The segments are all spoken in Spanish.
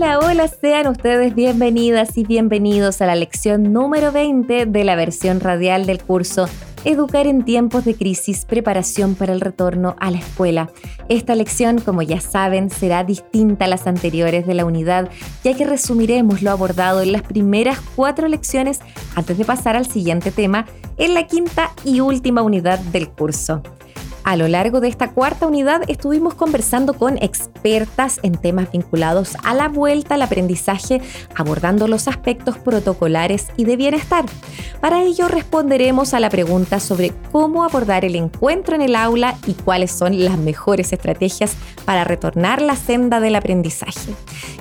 Hola, hola, sean ustedes bienvenidas y bienvenidos a la lección número 20 de la versión radial del curso Educar en tiempos de crisis, preparación para el retorno a la escuela. Esta lección, como ya saben, será distinta a las anteriores de la unidad, ya que resumiremos lo abordado en las primeras cuatro lecciones antes de pasar al siguiente tema en la quinta y última unidad del curso. A lo largo de esta cuarta unidad estuvimos conversando con expertas en temas vinculados a la vuelta al aprendizaje, abordando los aspectos protocolares y de bienestar. Para ello responderemos a la pregunta sobre cómo abordar el encuentro en el aula y cuáles son las mejores estrategias para retornar la senda del aprendizaje.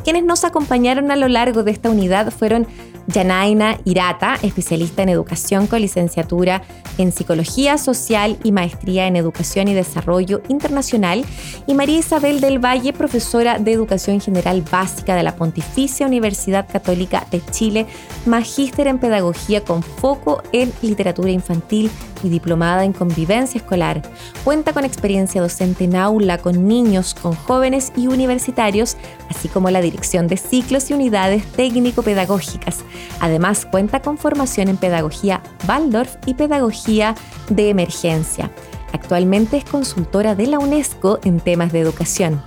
Quienes nos acompañaron a lo largo de esta unidad fueron Yanaina Irata, especialista en educación con licenciatura en psicología social y maestría en educación y desarrollo internacional, y María Isabel del Valle, profesora de educación general básica de la Pontificia Universidad Católica de Chile, magíster en pedagogía con foco en literatura infantil y diplomada en convivencia escolar. Cuenta con experiencia docente en aula con niños, con jóvenes y universitarios, así como la dirección de ciclos y unidades técnico-pedagógicas. Además, cuenta con formación en pedagogía Waldorf y pedagogía de emergencia. Actualmente es consultora de la UNESCO en temas de educación.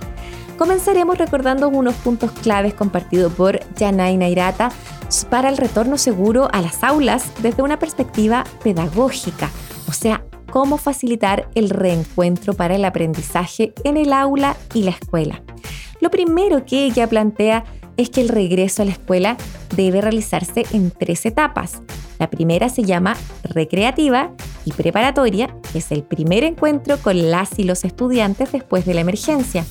Comenzaremos recordando unos puntos claves compartidos por Yanay Nairata para el retorno seguro a las aulas desde una perspectiva pedagógica, o sea, cómo facilitar el reencuentro para el aprendizaje en el aula y la escuela. Lo primero que ella plantea es que el regreso a la escuela debe realizarse en tres etapas. La primera se llama recreativa y preparatoria, que es el primer encuentro con las y los estudiantes después de la emergencia.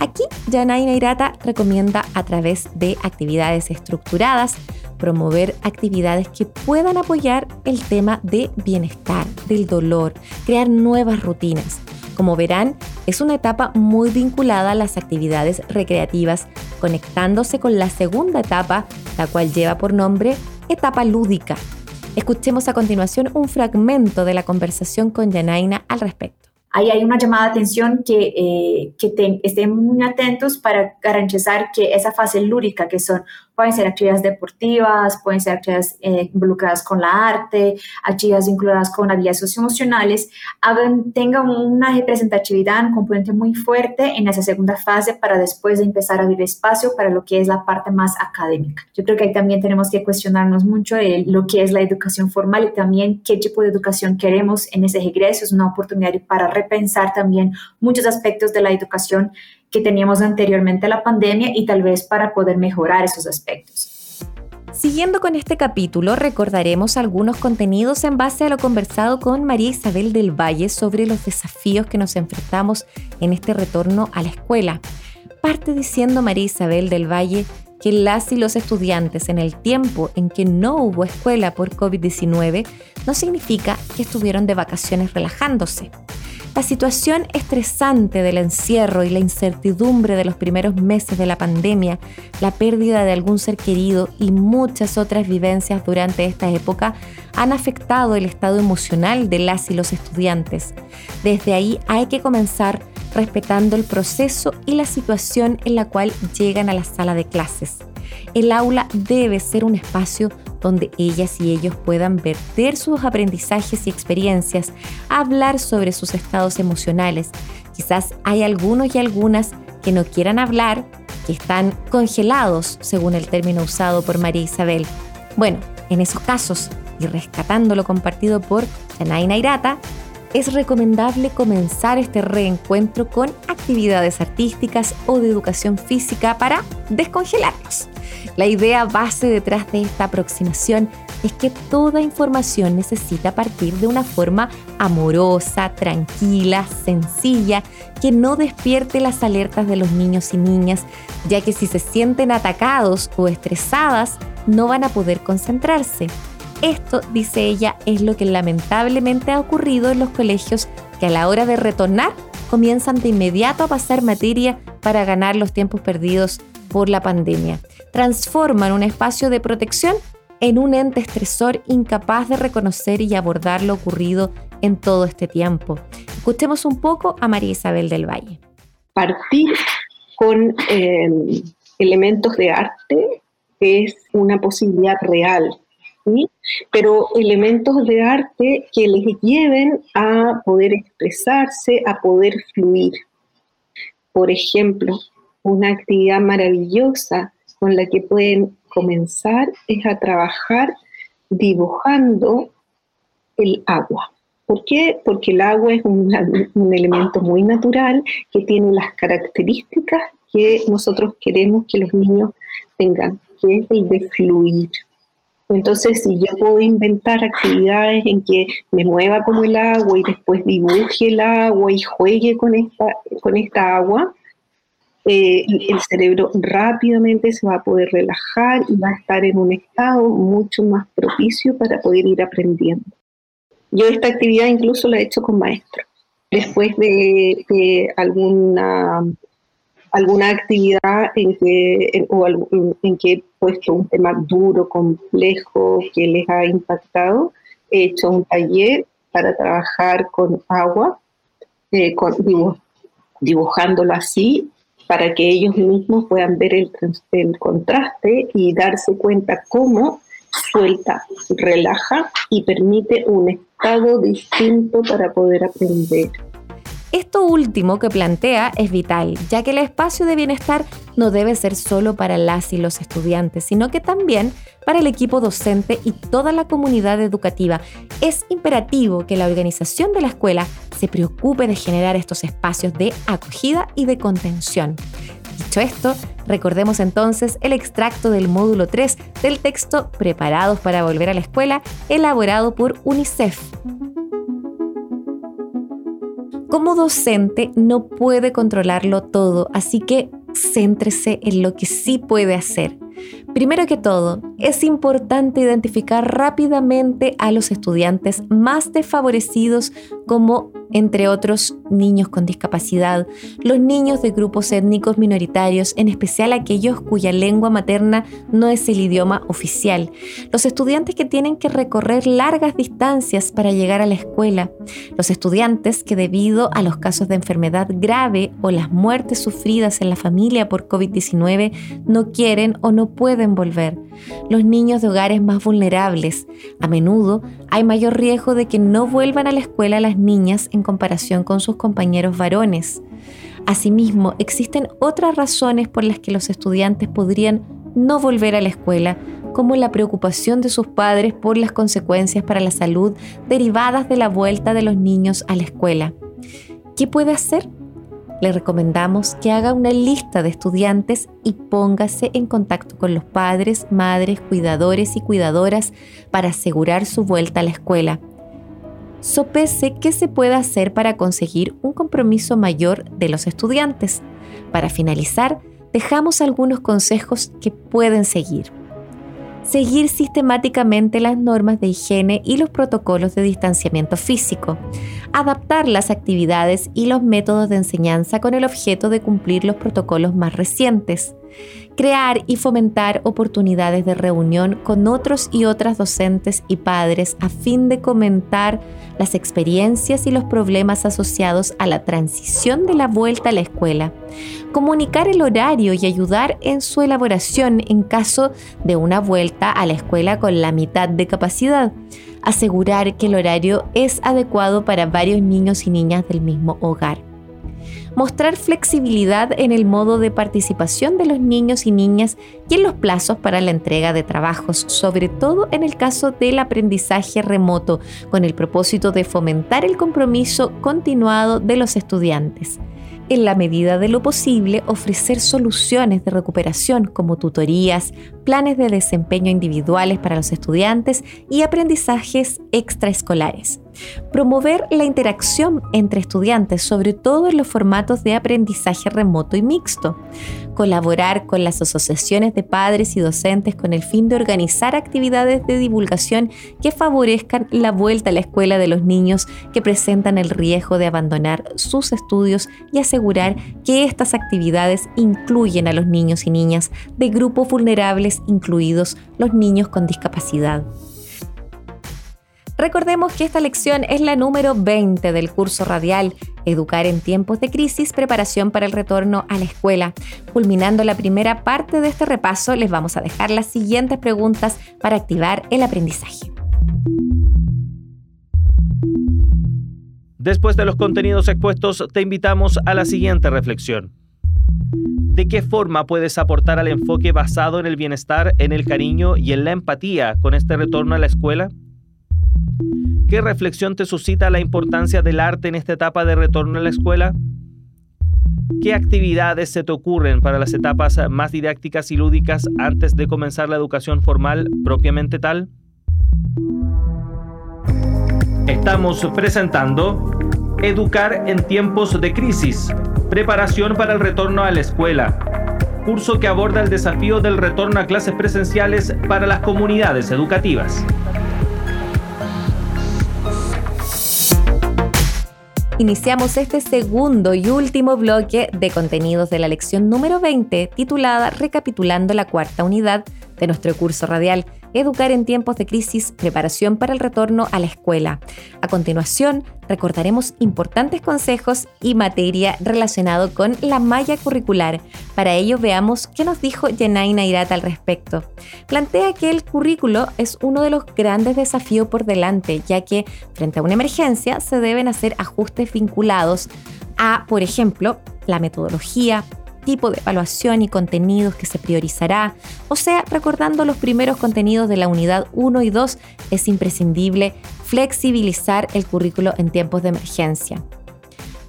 Aquí, Janaina Irata recomienda a través de actividades estructuradas promover actividades que puedan apoyar el tema de bienestar, del dolor, crear nuevas rutinas. Como verán, es una etapa muy vinculada a las actividades recreativas, conectándose con la segunda etapa, la cual lleva por nombre etapa lúdica. Escuchemos a continuación un fragmento de la conversación con Janaina al respecto ahí hay una llamada de atención que, eh, que estén muy atentos para garantizar que esa fase lúdica, que son, pueden ser actividades deportivas, pueden ser actividades eh, involucradas con la arte, actividades vinculadas con habilidades socioemocionales, hagan, tengan una representatividad, un componente muy fuerte en esa segunda fase para después de empezar a abrir espacio para lo que es la parte más académica. Yo creo que ahí también tenemos que cuestionarnos mucho de lo que es la educación formal y también qué tipo de educación queremos en ese regreso. Es una oportunidad para repensar también muchos aspectos de la educación que teníamos anteriormente a la pandemia y tal vez para poder mejorar esos aspectos. Siguiendo con este capítulo, recordaremos algunos contenidos en base a lo conversado con María Isabel del Valle sobre los desafíos que nos enfrentamos en este retorno a la escuela. Parte diciendo María Isabel del Valle que las y los estudiantes en el tiempo en que no hubo escuela por COVID-19 no significa que estuvieron de vacaciones relajándose. La situación estresante del encierro y la incertidumbre de los primeros meses de la pandemia, la pérdida de algún ser querido y muchas otras vivencias durante esta época han afectado el estado emocional de las y los estudiantes. Desde ahí hay que comenzar respetando el proceso y la situación en la cual llegan a la sala de clases. El aula debe ser un espacio donde ellas y ellos puedan verter sus aprendizajes y experiencias, hablar sobre sus estados emocionales. Quizás hay algunos y algunas que no quieran hablar, que están congelados, según el término usado por María Isabel. Bueno, en esos casos, y rescatando lo compartido por Janaina Irata, es recomendable comenzar este reencuentro con actividades artísticas o de educación física para descongelarlos. La idea base detrás de esta aproximación es que toda información necesita partir de una forma amorosa, tranquila, sencilla, que no despierte las alertas de los niños y niñas, ya que si se sienten atacados o estresadas, no van a poder concentrarse. Esto, dice ella, es lo que lamentablemente ha ocurrido en los colegios que a la hora de retornar comienzan de inmediato a pasar materia para ganar los tiempos perdidos por la pandemia. Transforman un espacio de protección en un ente estresor incapaz de reconocer y abordar lo ocurrido en todo este tiempo. Escuchemos un poco a María Isabel del Valle. Partir con eh, elementos de arte es una posibilidad real pero elementos de arte que les lleven a poder expresarse, a poder fluir. Por ejemplo, una actividad maravillosa con la que pueden comenzar es a trabajar dibujando el agua. ¿Por qué? Porque el agua es un, un, elemento muy natural que tiene las características que nosotros queremos que los niños tengan, que es el de fluir. Entonces, si yo puedo inventar actividades en que me mueva como el agua y después dibuje el agua y juegue con esta, con esta agua, eh, el cerebro rápidamente se va a poder relajar y va a estar en un estado mucho más propicio para poder ir aprendiendo. Yo esta actividad incluso la he hecho con maestros. Después de, alguna alguna actividad en que, o en que he puesto un tema duro, complejo, que les ha impactado. He hecho un taller para trabajar con agua, eh, dibujándolo así, para que ellos mismos puedan ver el, el contraste y darse cuenta cómo suelta, relaja y permite un estado distinto para poder aprender. Esto último que plantea es vital, ya que el espacio de bienestar no debe ser solo para las y los estudiantes, sino que también para el equipo docente y toda la comunidad educativa. Es imperativo que la organización de la escuela se preocupe de generar estos espacios de acogida y de contención. Dicho esto, recordemos entonces el extracto del módulo 3 del texto Preparados para volver a la escuela, elaborado por UNICEF. Como docente no puede controlarlo todo, así que céntrese en lo que sí puede hacer. Primero que todo, es importante identificar rápidamente a los estudiantes más desfavorecidos como entre otros niños con discapacidad, los niños de grupos étnicos minoritarios, en especial aquellos cuya lengua materna no es el idioma oficial, los estudiantes que tienen que recorrer largas distancias para llegar a la escuela, los estudiantes que debido a los casos de enfermedad grave o las muertes sufridas en la familia por COVID-19 no quieren o no pueden volver, los niños de hogares más vulnerables. A menudo hay mayor riesgo de que no vuelvan a la escuela las niñas comparación con sus compañeros varones. Asimismo, existen otras razones por las que los estudiantes podrían no volver a la escuela, como la preocupación de sus padres por las consecuencias para la salud derivadas de la vuelta de los niños a la escuela. ¿Qué puede hacer? Le recomendamos que haga una lista de estudiantes y póngase en contacto con los padres, madres, cuidadores y cuidadoras para asegurar su vuelta a la escuela. Sopese qué se puede hacer para conseguir un compromiso mayor de los estudiantes. Para finalizar, dejamos algunos consejos que pueden seguir. Seguir sistemáticamente las normas de higiene y los protocolos de distanciamiento físico, adaptar las actividades y los métodos de enseñanza con el objeto de cumplir los protocolos más recientes, crear y fomentar oportunidades de reunión con otros y otras docentes y padres a fin de comentar las experiencias y los problemas asociados a la transición de la vuelta a la escuela, comunicar el horario y ayudar en su elaboración en caso de una vuelta a la escuela con la mitad de capacidad, asegurar que el horario es adecuado para varios niños y niñas del mismo hogar mostrar flexibilidad en el modo de participación de los niños y niñas y en los plazos para la entrega de trabajos, sobre todo en el caso del aprendizaje remoto, con el propósito de fomentar el compromiso continuado de los estudiantes en la medida de lo posible, ofrecer soluciones de recuperación como tutorías, planes de desempeño individuales para los estudiantes y aprendizajes extraescolares. Promover la interacción entre estudiantes, sobre todo en los formatos de aprendizaje remoto y mixto. Colaborar con las asociaciones de padres y docentes con el fin de organizar actividades de divulgación que favorezcan la vuelta a la escuela de los niños que presentan el riesgo de abandonar sus estudios y asegurar que estas actividades incluyen a los niños y niñas de grupos vulnerables, incluidos los niños con discapacidad. Recordemos que esta lección es la número 20 del curso radial Educar en tiempos de crisis, preparación para el retorno a la escuela. Culminando la primera parte de este repaso, les vamos a dejar las siguientes preguntas para activar el aprendizaje. Después de los contenidos expuestos, te invitamos a la siguiente reflexión. ¿De qué forma puedes aportar al enfoque basado en el bienestar, en el cariño y en la empatía con este retorno a la escuela? ¿Qué reflexión te suscita la importancia del arte en esta etapa de retorno a la escuela? ¿Qué actividades se te ocurren para las etapas más didácticas y lúdicas antes de comenzar la educación formal propiamente tal? Estamos presentando Educar en tiempos de crisis, preparación para el retorno a la escuela, curso que aborda el desafío del retorno a clases presenciales para las comunidades educativas. Iniciamos este segundo y último bloque de contenidos de la lección número 20 titulada Recapitulando la cuarta unidad de nuestro curso radial Educar en tiempos de crisis, preparación para el retorno a la escuela. A continuación, recordaremos importantes consejos y materia relacionado con la malla curricular. Para ello, veamos qué nos dijo Yanay Nairata al respecto. Plantea que el currículo es uno de los grandes desafíos por delante, ya que frente a una emergencia se deben hacer ajustes vinculados a, por ejemplo, la metodología, tipo de evaluación y contenidos que se priorizará, o sea, recordando los primeros contenidos de la unidad 1 y 2, es imprescindible flexibilizar el currículo en tiempos de emergencia.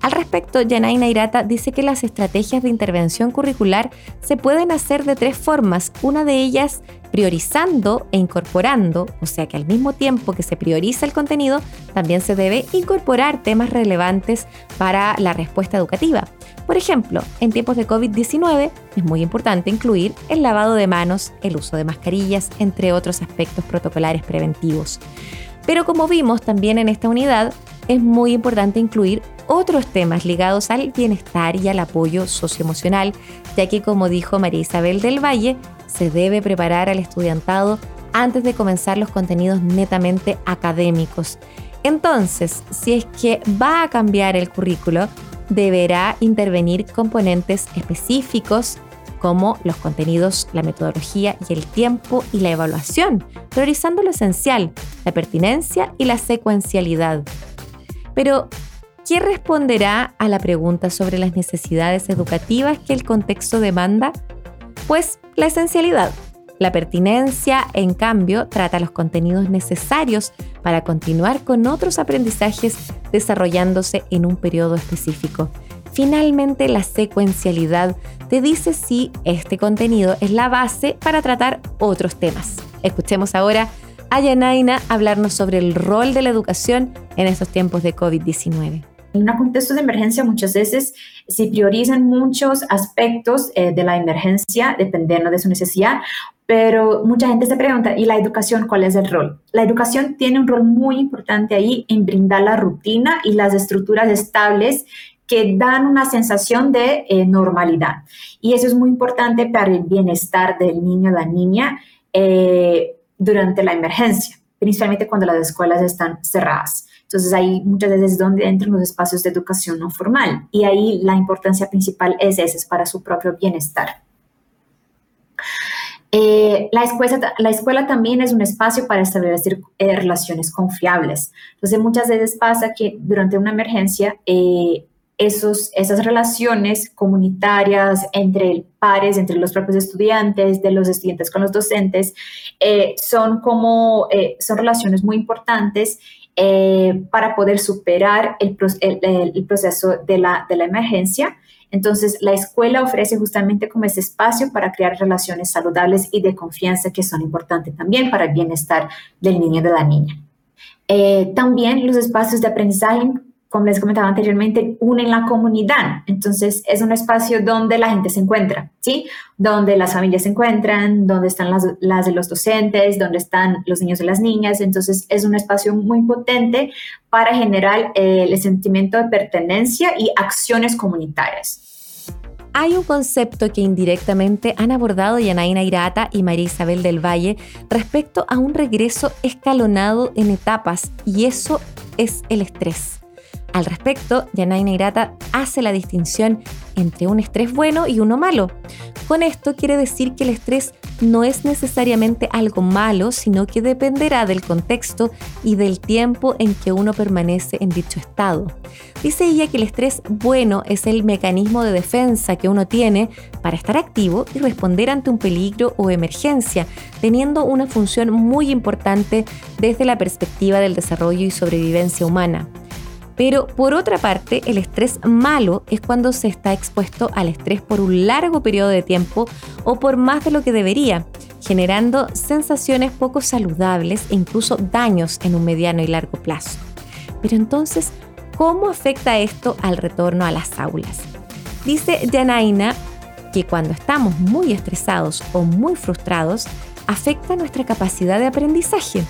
Al respecto, Yanay Nairata dice que las estrategias de intervención curricular se pueden hacer de tres formas. Una de ellas priorizando e incorporando, o sea que al mismo tiempo que se prioriza el contenido, también se debe incorporar temas relevantes para la respuesta educativa. Por ejemplo, en tiempos de COVID-19 es muy importante incluir el lavado de manos, el uso de mascarillas, entre otros aspectos protocolares preventivos. Pero como vimos también en esta unidad, es muy importante incluir otros temas ligados al bienestar y al apoyo socioemocional, ya que como dijo María Isabel del Valle, se debe preparar al estudiantado antes de comenzar los contenidos netamente académicos. Entonces, si es que va a cambiar el currículo, deberá intervenir componentes específicos como los contenidos, la metodología y el tiempo y la evaluación, priorizando lo esencial, la pertinencia y la secuencialidad. Pero, ¿qué responderá a la pregunta sobre las necesidades educativas que el contexto demanda? Pues la esencialidad. La pertinencia, en cambio, trata los contenidos necesarios para continuar con otros aprendizajes desarrollándose en un periodo específico. Finalmente, la secuencialidad te dice si este contenido es la base para tratar otros temas. Escuchemos ahora a Yanaina hablarnos sobre el rol de la educación en estos tiempos de COVID-19. En un contexto de emergencia muchas veces se priorizan muchos aspectos eh, de la emergencia dependiendo de su necesidad, pero mucha gente se pregunta, ¿y la educación cuál es el rol? La educación tiene un rol muy importante ahí en brindar la rutina y las estructuras estables que dan una sensación de eh, normalidad. Y eso es muy importante para el bienestar del niño o la niña eh, durante la emergencia, principalmente cuando las escuelas están cerradas. Entonces ahí muchas veces es donde entran los espacios de educación no formal y ahí la importancia principal es esa, es para su propio bienestar. Eh, la, escuela, la escuela también es un espacio para establecer eh, relaciones confiables. Entonces, muchas veces pasa que durante una emergencia, eh, esos, esas relaciones comunitarias entre pares, entre los propios estudiantes, de los estudiantes con los docentes, son como, son relaciones muy importantes eh, para poder superar el, proceso de la, de la emergencia. Entonces, la escuela ofrece justamente como ese espacio para crear relaciones saludables y de confianza que son importantes también para el bienestar del niño y de la niña. Eh, también los espacios de aprendizaje como les comentaba anteriormente, unen la comunidad. Entonces, es un espacio donde la gente se encuentra, ¿sí? Donde las familias se encuentran, donde están las, las de los docentes, donde están los niños y las niñas. Entonces, es un espacio muy potente para generar eh, el sentimiento de pertenencia y acciones comunitarias. Hay un concepto que indirectamente han abordado Yanaina Irata y María Isabel del Valle respecto a un regreso escalonado en etapas y eso es el estrés. Al respecto, Yanaina Irata hace la distinción entre un estrés bueno y uno malo. Con esto quiere decir que el estrés no es necesariamente algo malo, sino que dependerá del contexto y del tiempo en que uno permanece en dicho estado. Dice ella que el estrés bueno es el mecanismo de defensa que uno tiene para estar activo y responder ante un peligro o emergencia, teniendo una función muy importante desde la perspectiva del desarrollo y sobrevivencia humana. Pero por otra parte, el estrés malo es cuando se está expuesto al estrés por un largo periodo de tiempo o por más de lo que debería, generando sensaciones poco saludables e incluso daños en un mediano y largo plazo. Pero entonces, ¿cómo afecta esto al retorno a las aulas? Dice Janaina que cuando estamos muy estresados o muy frustrados, afecta nuestra capacidad de aprendizaje.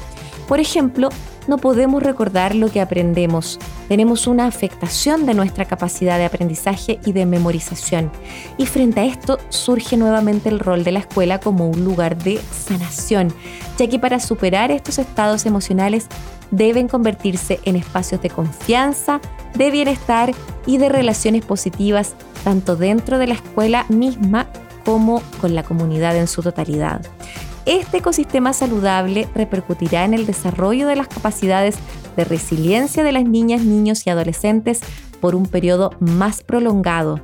Por ejemplo, no podemos recordar lo que aprendemos. Tenemos una afectación de nuestra capacidad de aprendizaje y de memorización. Y frente a esto surge nuevamente el rol de la escuela como un lugar de sanación, ya que para superar estos estados emocionales deben convertirse en espacios de confianza, de bienestar y de relaciones positivas, tanto dentro de la escuela misma como con la comunidad en su totalidad. Este ecosistema saludable repercutirá en el desarrollo de las capacidades de resiliencia de las niñas, niños y adolescentes por un periodo más prolongado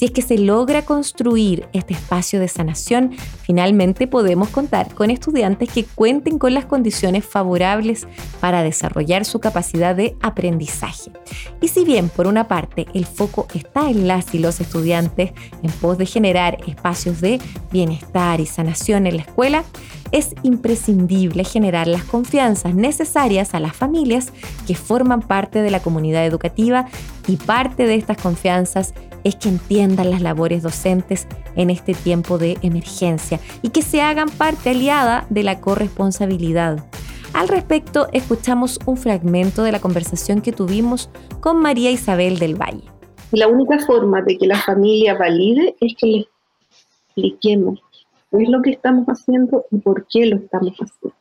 si es que se logra construir este espacio de sanación, finalmente podemos contar con estudiantes que cuenten con las condiciones favorables para desarrollar su capacidad de aprendizaje. Y si bien por una parte el foco está en las y los estudiantes en pos de generar espacios de bienestar y sanación en la escuela, es imprescindible generar las confianzas necesarias a las familias que forman parte de la comunidad educativa y parte de estas confianzas es que entiendan las labores docentes en este tiempo de emergencia y que se hagan parte aliada de la corresponsabilidad. Al respecto, escuchamos un fragmento de la conversación que tuvimos con María Isabel del Valle. La única forma de que la familia valide es que le expliquemos qué es lo que estamos haciendo y por qué lo estamos haciendo.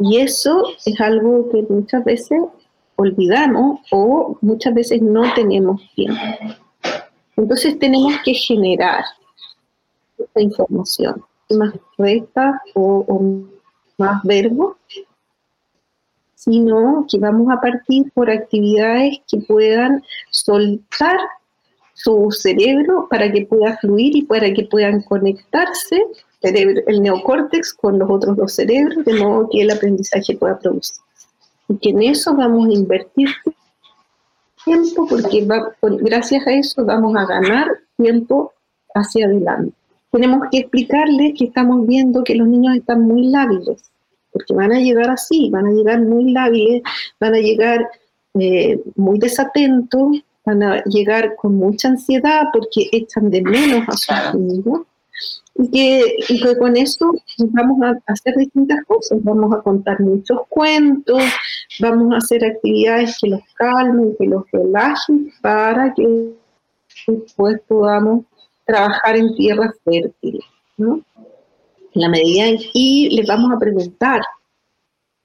Y eso es algo que muchas veces olvidamos o muchas veces no tenemos tiempo. Entonces tenemos que generar esta información, más recta o, más verbo, sino que vamos a partir por actividades que puedan soltar su cerebro para que pueda fluir y para que puedan conectarse el neocórtex con los otros dos cerebros, de modo que el aprendizaje pueda producir. Y que en eso vamos a invertir tiempo porque gracias a eso vamos a ganar tiempo hacia adelante. Tenemos que explicarles que estamos viendo que los niños están muy lábiles, porque van a llegar así, van a llegar muy lábiles, van a llegar eh, muy desatentos, van a llegar con mucha ansiedad porque echan de menos a sus amigos y que, con eso vamos a hacer distintas cosas, vamos a contar muchos cuentos, vamos a hacer actividades que los calmen, que los relajen, para que después podamos trabajar en tierras fértiles, ¿no? La medida en que les vamos a preguntar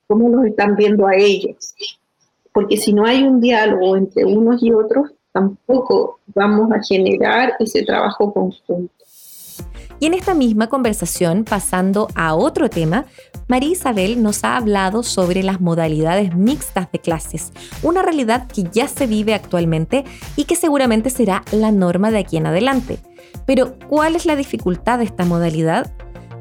cómo los están viendo a ellos, porque si no hay un diálogo entre unos y otros, tampoco vamos a generar ese trabajo conjunto. Y en esta misma conversación, pasando a otro tema, María Isabel nos ha hablado sobre las modalidades mixtas de clases, una realidad que ya se vive actualmente y que seguramente será la norma de aquí en adelante. Pero, ¿cuál es la dificultad de esta modalidad?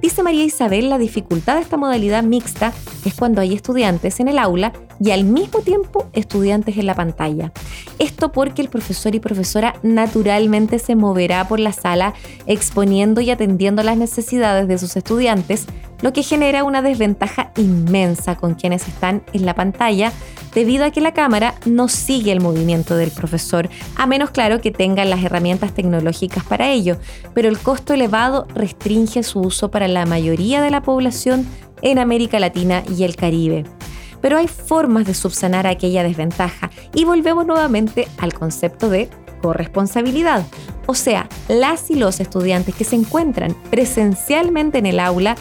Dice María Isabel, la dificultad de esta modalidad mixta es cuando hay estudiantes en el aula y al mismo tiempo estudiantes en la pantalla. Esto porque el profesor y profesora naturalmente se moverá por la sala exponiendo y atendiendo las necesidades de sus estudiantes, lo que genera una desventaja inmensa con quienes están en la pantalla debido a que la cámara no sigue el movimiento del profesor, a menos claro que tengan las herramientas tecnológicas para ello, pero el costo elevado restringe su uso para la mayoría de la población en América Latina y el Caribe. Pero hay formas de subsanar aquella desventaja. Y volvemos nuevamente al concepto de corresponsabilidad. O sea, las y los estudiantes que se encuentran presencialmente en el aula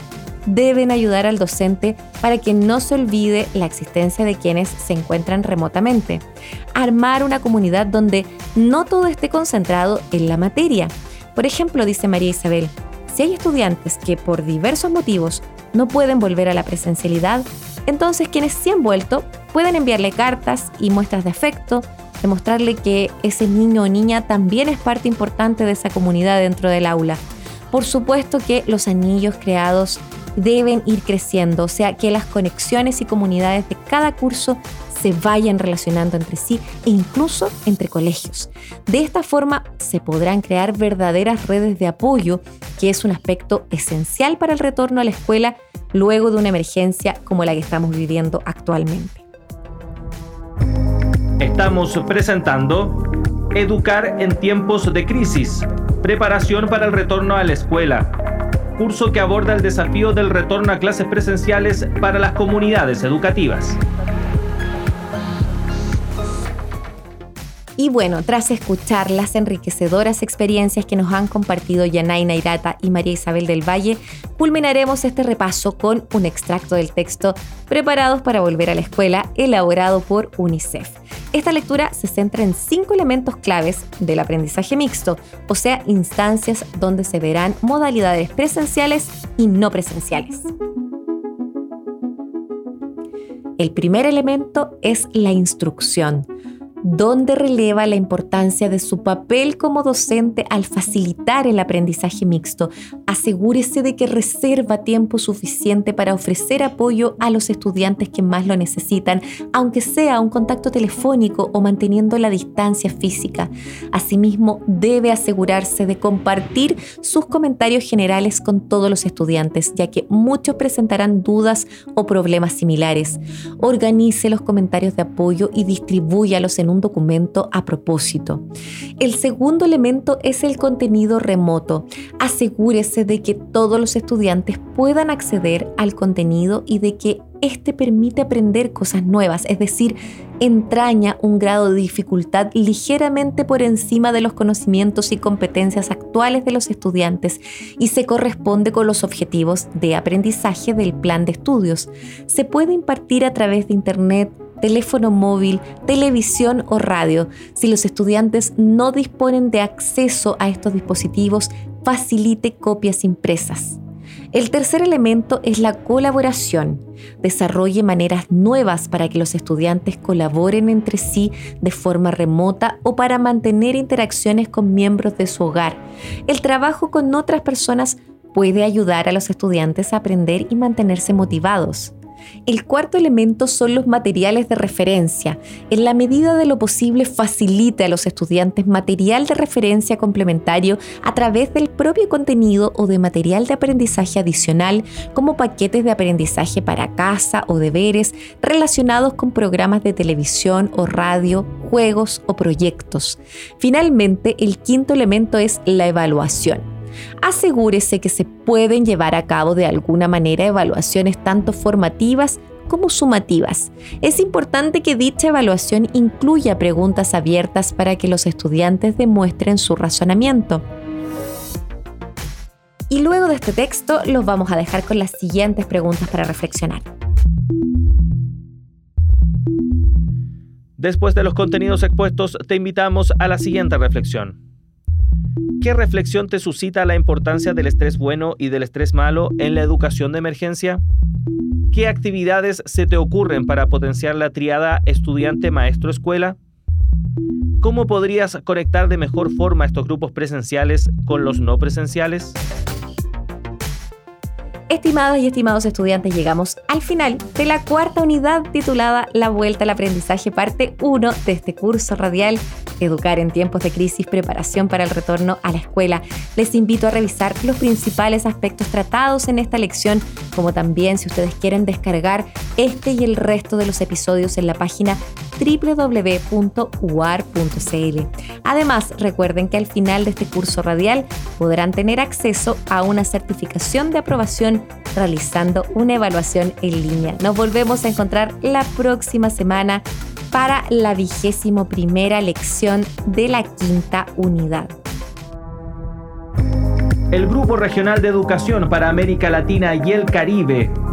deben ayudar al docente para que no se olvide la existencia de quienes se encuentran remotamente. Armar una comunidad donde no todo esté concentrado en la materia. Por ejemplo, dice María Isabel, si hay estudiantes que por diversos motivos no pueden volver a la presencialidad, entonces quienes sí han vuelto pueden enviarle cartas y muestras de afecto, demostrarle que ese niño o niña también es parte importante de esa comunidad dentro del aula. Por supuesto que los anillos creados deben ir creciendo, o sea, que las conexiones y comunidades de cada curso se vayan relacionando entre sí e incluso entre colegios. De esta forma se podrán crear verdaderas redes de apoyo, que es un aspecto esencial para el retorno a la escuela luego de una emergencia como la que estamos viviendo actualmente. Estamos presentando Educar en tiempos de crisis, preparación para el retorno a la escuela, curso que aborda el desafío del retorno a clases presenciales para las comunidades educativas. Y bueno, tras escuchar las enriquecedoras experiencias que nos han compartido Yanay Nairata y María Isabel del Valle, culminaremos este repaso con un extracto del texto Preparados para volver a la escuela, elaborado por UNICEF. Esta lectura se centra en cinco elementos claves del aprendizaje mixto, o sea, instancias donde se verán modalidades presenciales y no presenciales. El primer elemento es la instrucción donde releva la importancia de su papel como docente al facilitar el aprendizaje mixto. Asegúrese de que reserva tiempo suficiente para ofrecer apoyo a los estudiantes que más lo necesitan, aunque sea un contacto telefónico o manteniendo la distancia física. Asimismo, debe asegurarse de compartir sus comentarios generales con todos los estudiantes, ya que muchos presentarán dudas o problemas similares. Organice los comentarios de apoyo y distribúyalos en un documento a propósito. El segundo elemento es el contenido remoto. Asegúrese de que todos los estudiantes puedan acceder al contenido y de que este permite aprender cosas nuevas, es decir, entraña un grado de dificultad ligeramente por encima de los conocimientos y competencias actuales de los estudiantes y se corresponde con los objetivos de aprendizaje del plan de estudios. Se puede impartir a través de Internet, teléfono móvil, televisión o radio. Si los estudiantes no disponen de acceso a estos dispositivos, facilite copias impresas. El tercer elemento es la colaboración. Desarrolle maneras nuevas para que los estudiantes colaboren entre sí de forma remota o para mantener interacciones con miembros de su hogar. El trabajo con otras personas puede ayudar a los estudiantes a aprender y mantenerse motivados. El cuarto elemento son los materiales de referencia. En la medida de lo posible facilite a los estudiantes material de referencia complementario a través del propio contenido o de material de aprendizaje adicional como paquetes de aprendizaje para casa o deberes relacionados con programas de televisión o radio, juegos o proyectos. Finalmente, el quinto elemento es la evaluación asegúrese que se pueden llevar a cabo de alguna manera evaluaciones tanto formativas como sumativas. Es importante que dicha evaluación incluya preguntas abiertas para que los estudiantes demuestren su razonamiento. Y luego de este texto los vamos a dejar con las siguientes preguntas para reflexionar. Después de los contenidos expuestos, te invitamos a la siguiente reflexión. ¿Qué reflexión te suscita la importancia del estrés bueno y del estrés malo en la educación de emergencia? ¿Qué actividades se te ocurren para potenciar la triada estudiante-maestro-escuela? ¿Cómo podrías conectar de mejor forma estos grupos presenciales con los no presenciales? Estimadas y estimados estudiantes, llegamos al final de la cuarta unidad titulada La Vuelta al Aprendizaje, parte 1 de este curso radial Educar en tiempos de crisis, preparación para el retorno a la escuela. Les invito a revisar los principales aspectos tratados en esta lección, como también si ustedes quieren descargar este y el resto de los episodios en la página www.uar.cl. Además, recuerden que al final de este curso radial podrán tener acceso a una certificación de aprobación realizando una evaluación en línea. Nos volvemos a encontrar la próxima semana para la vigésimo primera lección de la quinta unidad. El Grupo Regional de Educación para América Latina y el Caribe,